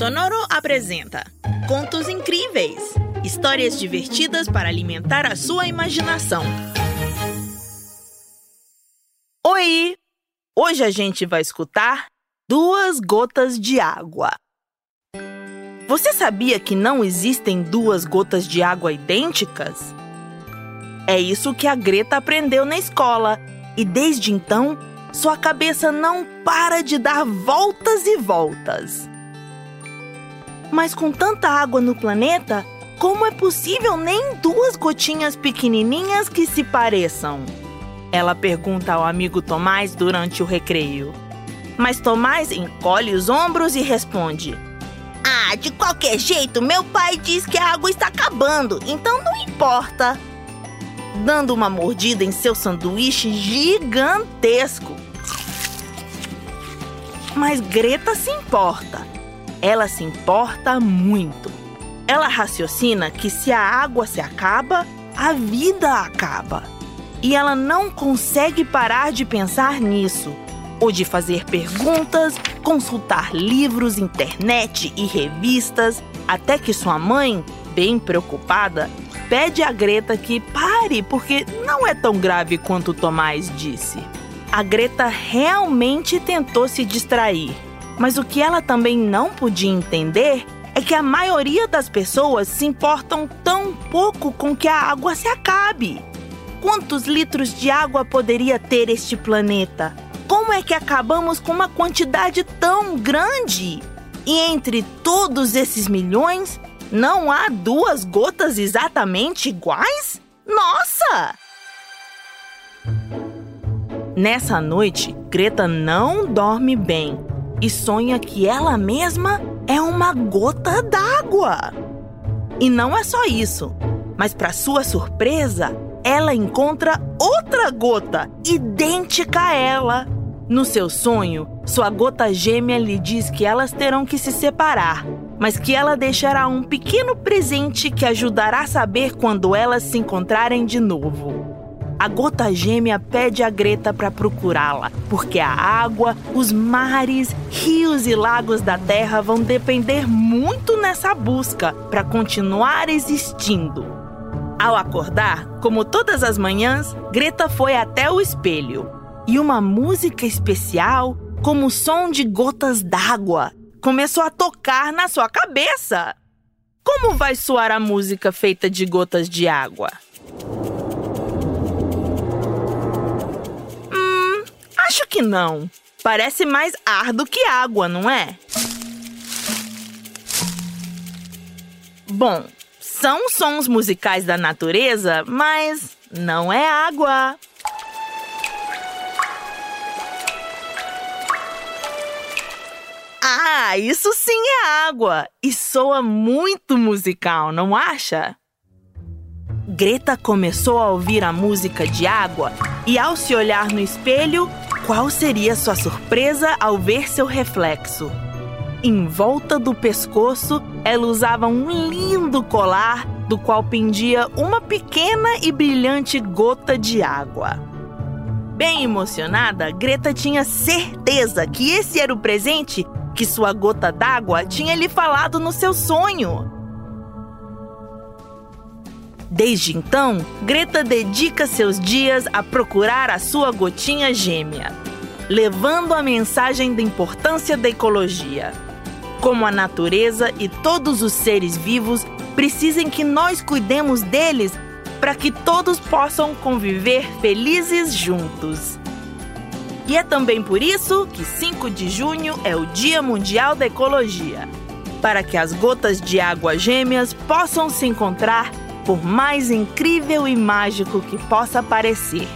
Sonoro apresenta Contos Incríveis histórias divertidas para alimentar a sua imaginação. Oi! Hoje a gente vai escutar Duas Gotas de Água. Você sabia que não existem duas gotas de água idênticas? É isso que a Greta aprendeu na escola e desde então sua cabeça não para de dar voltas e voltas. Mas com tanta água no planeta, como é possível nem duas gotinhas pequenininhas que se pareçam? Ela pergunta ao amigo Tomás durante o recreio. Mas Tomás encolhe os ombros e responde: Ah, de qualquer jeito, meu pai diz que a água está acabando, então não importa. Dando uma mordida em seu sanduíche gigantesco. Mas Greta se importa ela se importa muito. Ela raciocina que se a água se acaba, a vida acaba. E ela não consegue parar de pensar nisso, ou de fazer perguntas, consultar livros, internet e revistas, até que sua mãe, bem preocupada, pede a Greta que pare, porque não é tão grave quanto Tomás disse. A Greta realmente tentou se distrair mas o que ela também não podia entender é que a maioria das pessoas se importam tão pouco com que a água se acabe. Quantos litros de água poderia ter este planeta? Como é que acabamos com uma quantidade tão grande? E entre todos esses milhões, não há duas gotas exatamente iguais? Nossa! Nessa noite, Greta não dorme bem e sonha que ela mesma é uma gota d'água. E não é só isso, mas para sua surpresa, ela encontra outra gota idêntica a ela. No seu sonho, sua gota gêmea lhe diz que elas terão que se separar, mas que ela deixará um pequeno presente que ajudará a saber quando elas se encontrarem de novo a gota gêmea pede a Greta para procurá-la, porque a água, os mares, rios e lagos da Terra vão depender muito nessa busca para continuar existindo. Ao acordar, como todas as manhãs, Greta foi até o espelho e uma música especial, como o som de gotas d'água, começou a tocar na sua cabeça. Como vai soar a música feita de gotas de água? Que não. Parece mais ar do que água, não é? Bom, são sons musicais da natureza, mas não é água. Ah, isso sim é água! E soa muito musical, não acha? Greta começou a ouvir a música de água e, ao se olhar no espelho, qual seria sua surpresa ao ver seu reflexo? Em volta do pescoço, ela usava um lindo colar do qual pendia uma pequena e brilhante gota de água. Bem emocionada, Greta tinha certeza que esse era o presente que sua gota d'água tinha lhe falado no seu sonho. Desde então, Greta dedica seus dias a procurar a sua gotinha gêmea, levando a mensagem da importância da ecologia. Como a natureza e todos os seres vivos precisam que nós cuidemos deles para que todos possam conviver felizes juntos. E é também por isso que 5 de junho é o Dia Mundial da Ecologia para que as gotas de água gêmeas possam se encontrar por mais incrível e mágico que possa parecer.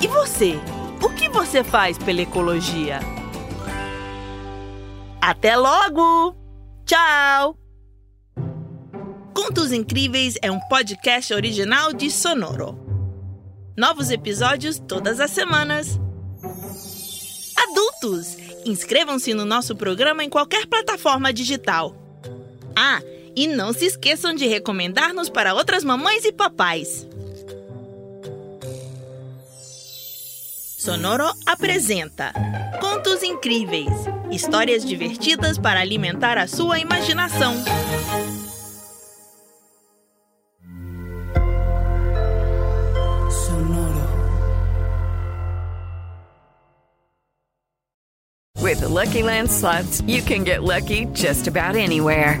E você? O que você faz pela ecologia? Até logo! Tchau! Contos Incríveis é um podcast original de Sonoro. Novos episódios todas as semanas. Adultos, inscrevam-se no nosso programa em qualquer plataforma digital. Ah, e não se esqueçam de recomendar-nos para outras mamães e papais. Sonoro apresenta Contos Incríveis. Histórias divertidas para alimentar a sua imaginação. Sonoro. With the Lucky Land slots, you can get lucky just about anywhere.